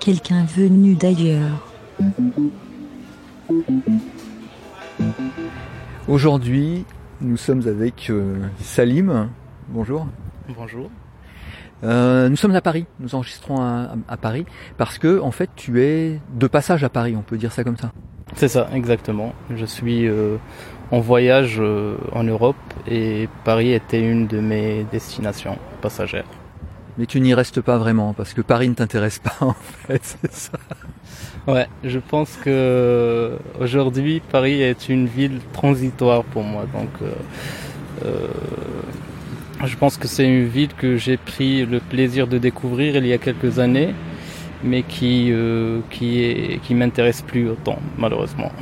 Quelqu'un venu d'ailleurs. Aujourd'hui, nous sommes avec euh, Salim. Bonjour. Bonjour. Euh, nous sommes à Paris. Nous enregistrons à, à Paris parce que, en fait, tu es de passage à Paris. On peut dire ça comme ça. C'est ça, exactement. Je suis euh, en voyage euh, en Europe et Paris était une de mes destinations passagères. Mais tu n'y restes pas vraiment parce que Paris ne t'intéresse pas en fait, c'est ça. Ouais, je pense que aujourd'hui Paris est une ville transitoire pour moi. Donc, euh, euh, je pense que c'est une ville que j'ai pris le plaisir de découvrir il y a quelques années, mais qui euh, qui est qui m'intéresse plus autant malheureusement.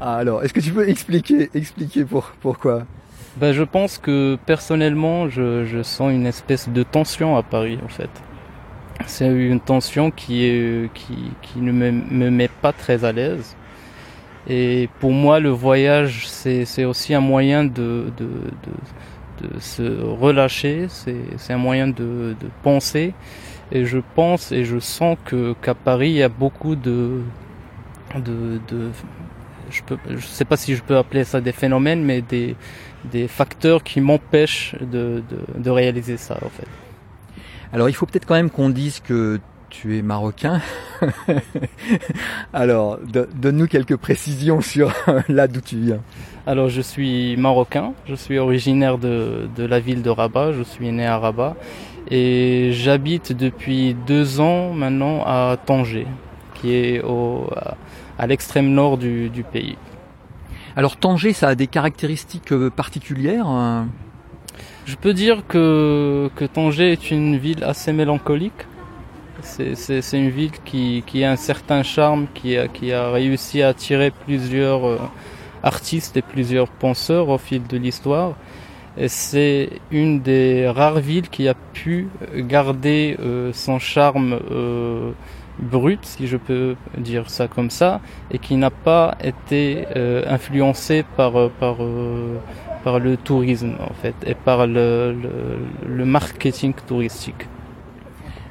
Ah, alors, est-ce que tu peux expliquer expliquer pour, pourquoi? Ben, je pense que personnellement, je, je sens une espèce de tension à Paris, en fait. C'est une tension qui, est, qui, qui ne me, me met pas très à l'aise. Et pour moi, le voyage, c'est aussi un moyen de, de, de, de se relâcher, c'est un moyen de, de penser. Et je pense et je sens que qu'à Paris, il y a beaucoup de, de, de je peux, je sais pas si je peux appeler ça des phénomènes, mais des, des facteurs qui m'empêchent de, de, de réaliser ça, en fait. Alors, il faut peut-être quand même qu'on dise que tu es marocain. Alors, donne-nous quelques précisions sur là d'où tu viens. Alors, je suis marocain. Je suis originaire de, de la ville de Rabat. Je suis né à Rabat. Et j'habite depuis deux ans maintenant à Tanger, qui est au, à l'extrême nord du, du, pays. Alors Tanger, ça a des caractéristiques particulières Je peux dire que, que Tanger est une ville assez mélancolique. C'est une ville qui, a un certain charme, qui a, réussi à attirer plusieurs euh, artistes et plusieurs penseurs au fil de l'histoire. Et c'est une des rares villes qui a pu garder euh, son charme euh, brut, si je peux dire ça comme ça, et qui n'a pas été euh, influencé par par par le tourisme en fait et par le, le, le marketing touristique.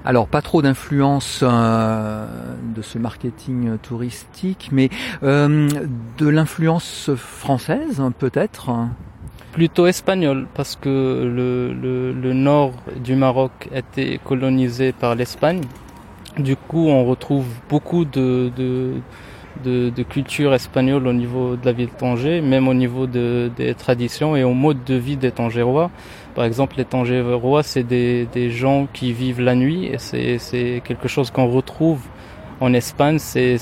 Alors pas trop d'influence euh, de ce marketing touristique, mais euh, de l'influence française peut-être? Plutôt espagnole, parce que le, le, le nord du Maroc était colonisé par l'Espagne. Du coup, on retrouve beaucoup de, de, de, de, culture espagnole au niveau de la ville de Tanger, même au niveau de, des traditions et au mode de vie des Tangérois. Par exemple, les Tangérois, c'est des, des gens qui vivent la nuit et c'est quelque chose qu'on retrouve en Espagne. C'est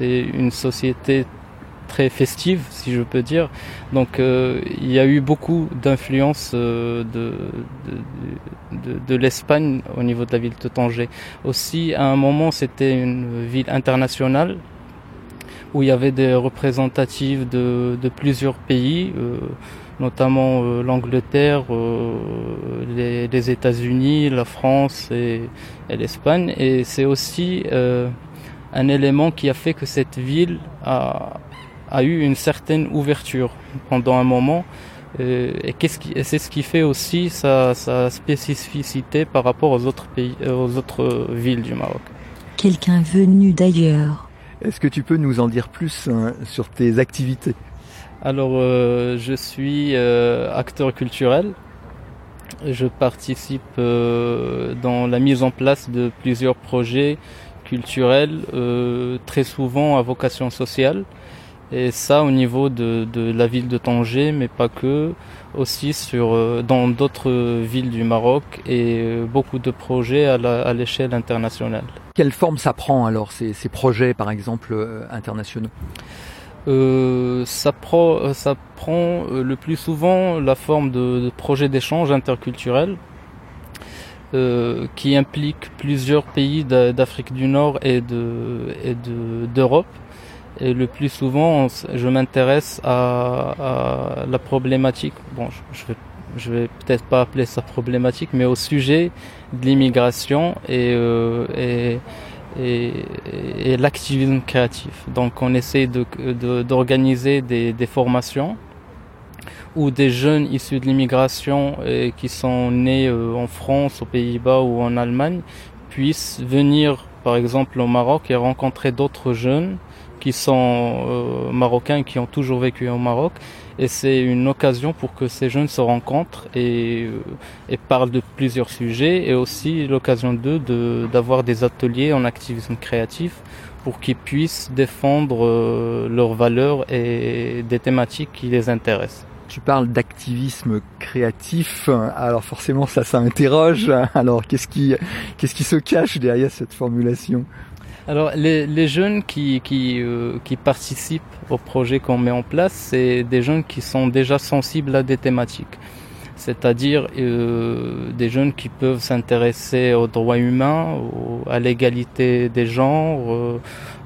une société très festive, si je peux dire. Donc euh, il y a eu beaucoup d'influence euh, de, de, l'Espagne au niveau de la ville de Tanger. Aussi, à un moment, c'était une ville internationale où il y avait des représentatives de, de plusieurs pays, euh, notamment l'Angleterre, les, États-Unis, la France et, l'Espagne. Et c'est aussi un élément qui a fait que cette ville a, a eu une certaine ouverture pendant un moment. Euh, et qu'est-ce qui, c'est ce qui fait aussi sa, sa, spécificité par rapport aux autres pays, aux autres villes du Maroc. Quelqu'un venu d'ailleurs. Est-ce que tu peux nous en dire plus hein, sur tes activités? Alors, euh, je suis euh, acteur culturel. Je participe euh, dans la mise en place de plusieurs projets culturels, très souvent à vocation sociale. Et ça au niveau de, de, la ville de Tanger, mais pas que, aussi sur dans d'autres villes du Maroc et beaucoup de projets à l'échelle internationale. Quelle forme ça prend alors ces, ces projets par exemple euh, internationaux? Euh, ça, pro, ça prend le plus souvent la forme de, de projets d'échange interculturel euh, qui impliquent plusieurs pays d'Afrique du Nord et de et d'Europe. De, et le plus souvent, je m'intéresse à, la problématique. Bon, je, vais, peut-être pas appeler ça problématique, mais au sujet de l'immigration et, euh, et, et, et l'activisme créatif. Donc, on essaie d'organiser de, des, formations ou des jeunes issus de l'immigration et qui sont nés en France, aux Pays-Bas ou en Allemagne puissent venir par exemple au Maroc et rencontrer d'autres jeunes qui sont euh, marocains qui ont toujours vécu au Maroc et c'est une occasion pour que ces jeunes se rencontrent et, euh, parlent de plusieurs sujets et aussi l'occasion d'eux de, d'avoir des ateliers en activisme créatif pour qu'ils puissent défendre euh, leurs valeurs et des thématiques qui les intéressent. Tu parles d'activisme créatif, alors forcément ça, ça interroge. Alors qu'est-ce qui, qu'est-ce qui se cache derrière cette formulation? Alors les, jeunes euh, qui participent au projet qu'on met en place, c'est des jeunes qui sont déjà sensibles à des thématiques. C'est-à-dire euh, des jeunes qui peuvent s'intéresser aux droits humains, à l'égalité des genres, euh,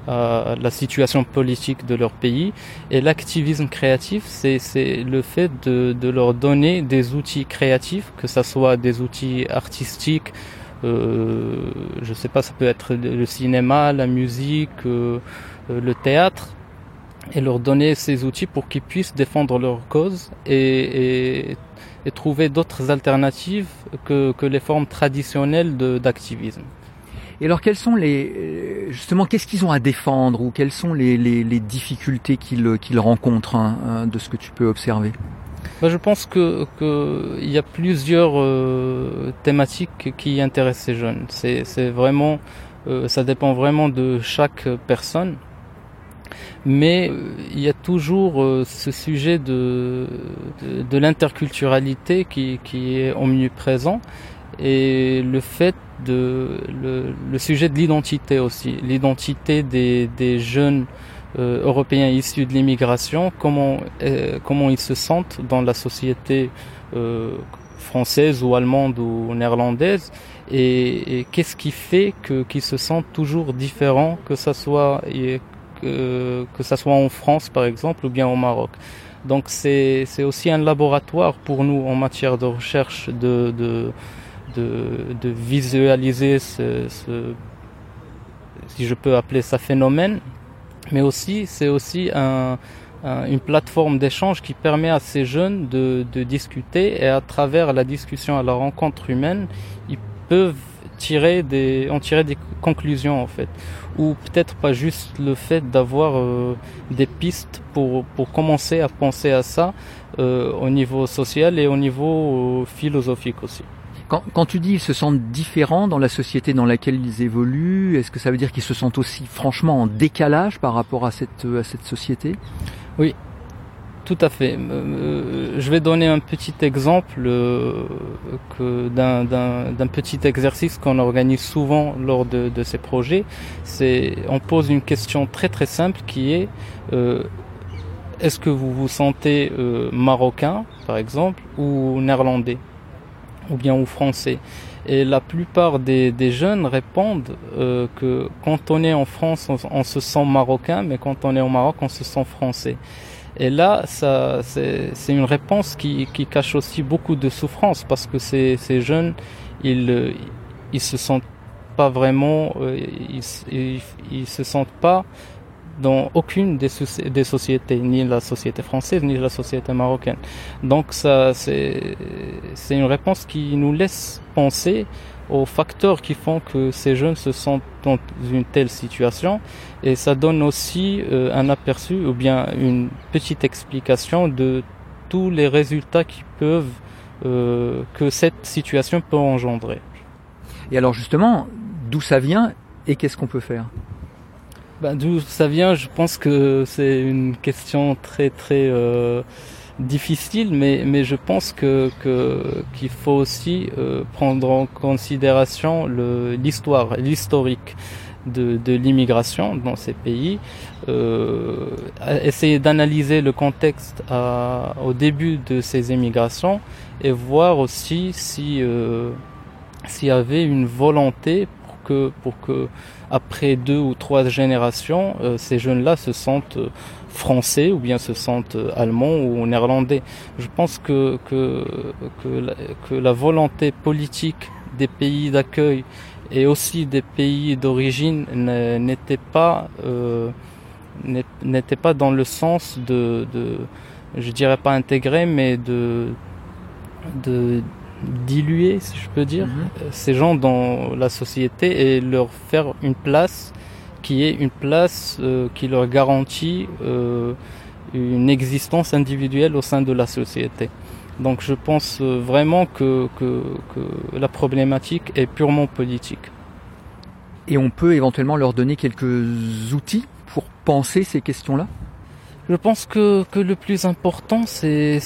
à la situation politique de leur pays. Et l'activisme créatif, c'est le fait de, de leur donner des outils créatifs, que ce soit des outils artistiques, euh, je sais pas, ça peut être le cinéma, la musique, euh, euh, le théâtre, et leur donner ces outils pour qu'ils puissent défendre leur cause et, trouver d'autres alternatives que, les formes traditionnelles d'activisme. Et alors, quelles sont les justement, qu'est-ce qu'ils ont à défendre ou quelles sont les, difficultés qu'ils qu'ils rencontrent hein, de ce que tu peux observer? Bah, je pense que qu'il y a plusieurs euh, thématiques qui intéressent ces jeunes. C'est vraiment, euh, ça dépend vraiment de chaque personne. Mais euh, il y a toujours ce sujet de, de, l'interculturalité qui, qui est omniprésent et le fait de le, le sujet de l'identité aussi, l'identité des, des jeunes euh, européens issus de l'immigration, comment, euh, comment ils se sentent dans la société euh, française ou allemande ou néerlandaise et, qu'est-ce qui fait que qu'ils se sentent toujours différents que ça soit que, que ça soit en France par exemple ou bien au Maroc. Donc c'est aussi un laboratoire pour nous en matière de recherche de de de, visualiser ce si je peux appeler ça phénomène mais aussi c'est aussi un, une plateforme d'échange qui permet à ces jeunes de, de, discuter et à travers la discussion à la rencontre humaine, ils peuvent tirer des, en tirer des conclusions en fait, ou peut-être pas juste le fait d'avoir euh, des pistes pour pour commencer à penser à ça euh, au niveau social et au niveau euh, philosophique aussi. Quand, tu dis ils se sentent différents dans la société dans laquelle ils évoluent, est-ce que ça veut dire qu'ils se sentent aussi franchement en décalage par rapport à cette, cette société? Oui, tout à fait. Je vais donner un petit exemple euh, d'un petit exercice qu'on organise souvent lors de, ces projets. On pose une question très très simple qui est euh, est-ce que vous vous sentez euh, marocain par exemple ou néerlandais? Ou bien au français. Et la plupart des, des jeunes répondent euh, que quand on est en France, on, se sent marocain, mais quand on est au Maroc, on se sent français. Et là, ça, c'est une réponse qui, qui cache aussi beaucoup de souffrance parce que ces, ces jeunes, ils, ils se sentent pas vraiment, euh, ils, ils, ils se sentent pas dans aucune des, sociétés, ni la société française, ni la société marocaine. Donc ça, c'est une réponse qui nous laisse penser aux facteurs qui font que ces jeunes se sentent dans une telle situation et ça donne aussi euh, un aperçu ou bien une petite explication de tous les résultats qui peuvent euh, que cette situation peut engendrer. Et alors justement, d'où ça vient et qu'est-ce qu'on peut faire? Ben, D'où ça vient, je pense que c'est une question très très euh, difficile, mais, mais je pense que qu'il faut aussi euh, prendre en considération l'histoire, l'historique de, de l'immigration dans ces pays, euh, essayer d'analyser le contexte au début de ces immigrations et voir aussi si s'il y avait une volonté que pour que après deux ou trois générations, euh, ces jeunes-là se sentent euh, français ou bien se sentent euh, allemands ou néerlandais. Je pense que, que, que, la, volonté politique des pays d'accueil et aussi des pays d'origine n'était pas n'était pas dans le sens de, je dirais pas intégrer, mais de diluer, si je peux dire, Mhm. ces gens dans la société et leur faire une place qui est une place euh, qui leur garantit euh, une existence individuelle au sein de la société. Donc je pense euh, vraiment que, que, que la problématique est purement politique. Et on peut éventuellement leur donner quelques outils pour penser ces questions-là? Je pense que, que le plus important, c'est,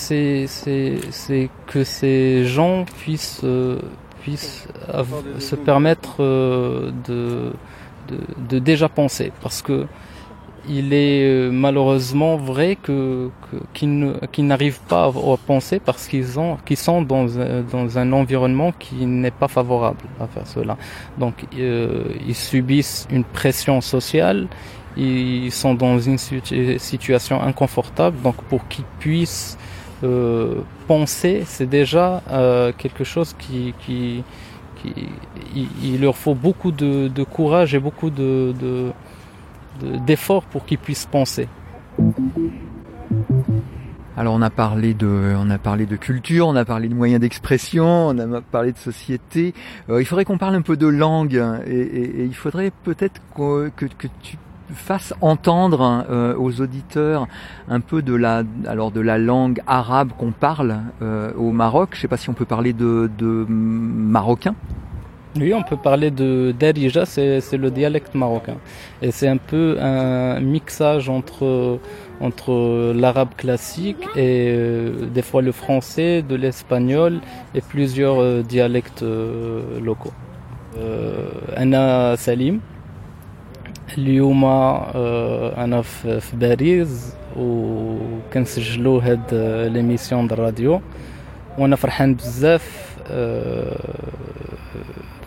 que ces gens puissent, euh, puissent se permettre euh, de, de, de déjà penser. Parce que il est euh, malheureusement vrai que, qu'ils, qu'ils n'arrivent pas à, à penser parce qu'ils, ont, qu'ils sont dans un, dans un environnement qui n'est pas favorable à faire cela. Donc euh, ils subissent une pression sociale ils sont dans une situ- situation inconfortable. Donc pour qu'ils puissent euh, penser, c'est déjà euh, quelque chose qui, il, leur faut beaucoup de, courage et beaucoup de, de- de- d'efforts pour qu'ils puissent penser. Alors on a parlé de, on a parlé de culture, on a parlé de moyens d'expression, on a parlé de société. Euh, il faudrait qu'on parle un peu de langue et, et- il faudrait peut-être que tu fasse entendre euh, aux auditeurs un peu de la, alors de la langue arabe qu'on parle euh, au Maroc. Je ne sais pas si on peut parler de, marocain. Oui, on peut parler de Darija, c'est le dialecte marocain. Et c'est un peu un mixage entre, entre l'arabe classique et euh, des fois le français, de l'espagnol et plusieurs dialectes locaux. Anna Salim, اليوم آه، أنا في باريس وكنسجلوا هاد ليميسيون د الراديو. وأنا فرحان بزاف آه،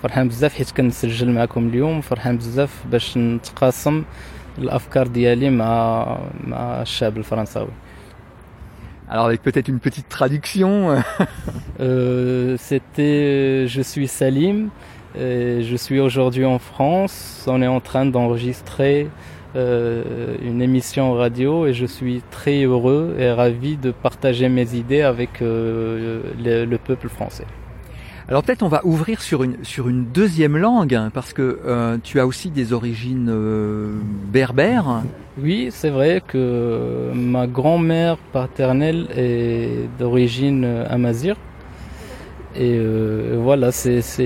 فرحان بزاف حيت كنسجل معكم اليوم. فرحان بزاف باش نتقاسم الأفكار ديالي مع مع الشعب الفرنساوي. Alors avec peut-être une petite traduction. Euh, C'était Je suis Salim, et je suis aujourd'hui en France. On est en train d'enregistrer euh, une émission radio et je suis très heureux et ravi de partager mes idées avec euh, le peuple français. Alors peut-être on va ouvrir sur une sur une deuxième langue hein, parce que euh, tu as aussi des origines euh, berbères. Oui, c'est vrai que ma grand-mère paternelle est d'origine amazigh. Et euh, voilà, c'est, ça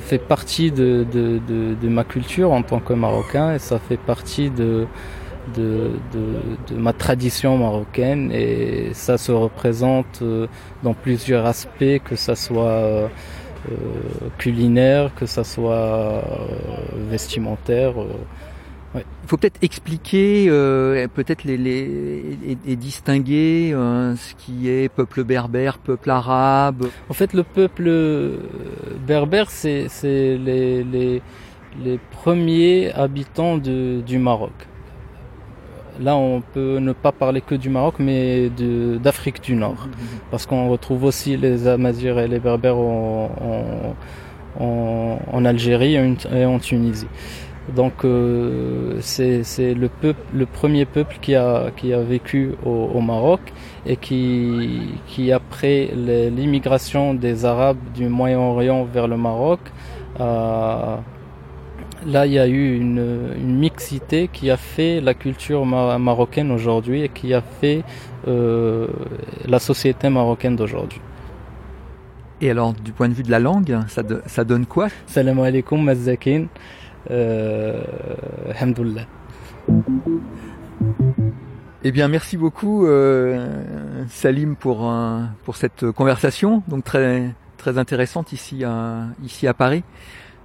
fait partie de ma culture en tant que Marocain et ça fait partie de, de, de, de ma tradition marocaine et ça se représente euh, dans plusieurs aspects, que ça soit euh, euh, culinaire, que ça soit vestimentaire. Il faut peut-être expliquer, euh, peut-être les, les et, et distinguer euh, ce qui est peuple berbère, peuple arabe. En fait, le peuple berbère, c'est c'est les, les, les premiers habitants de- du Maroc. Là, on peut ne pas parler que du Maroc, mais d'Afrique du Nord. Parce qu'on retrouve aussi les Amazirs et les Berbères en, en, en- en Algérie et en- Tunisie. Donc euh, c'est le peuple, le premier peuple qui a qui a vécu au, au Maroc et qui qui après l'immigration des Arabes du Moyen-Orient vers le Maroc, euh, là il y a eu une, une mixité qui a fait la culture ma- marocaine aujourd'hui et qui a fait euh, la société marocaine d'aujourd'hui. Et alors du point de vue de la langue, ça, do- ça donne quoi? Salam alaikum mazzakin. Euh. Eh bien merci beaucoup euh, Salim pour euh, pour cette conversation donc très très intéressante ici à ici à Paris.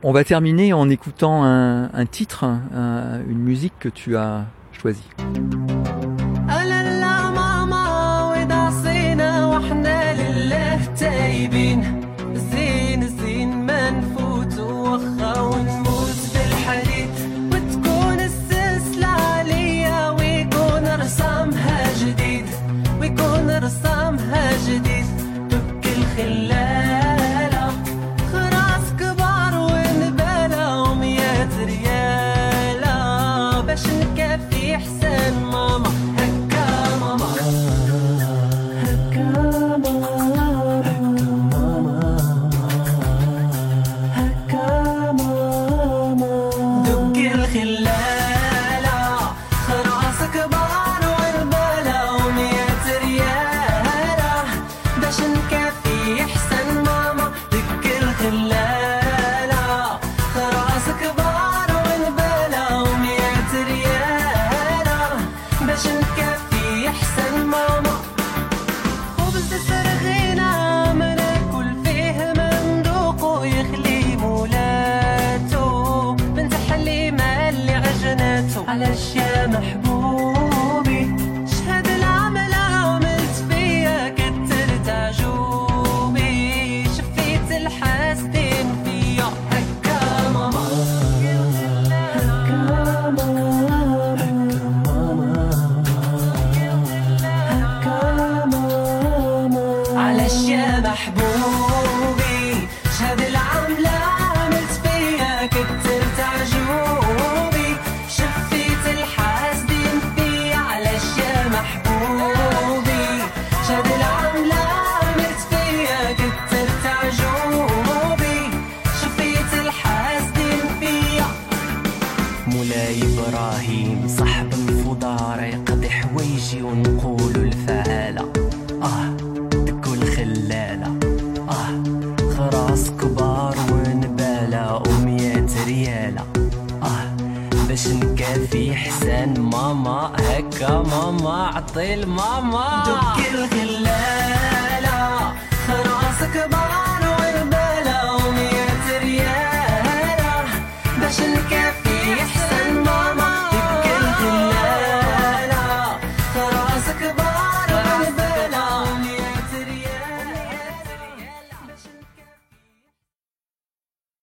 On va terminer en écoutant un, titre, un- une musique que tu as choisie. movie, sabe la مش مكافي حسان. ماما هكا ماما عطي الماما دك الغلالة راسك بار وبلا ومية ريالة. باش نكافي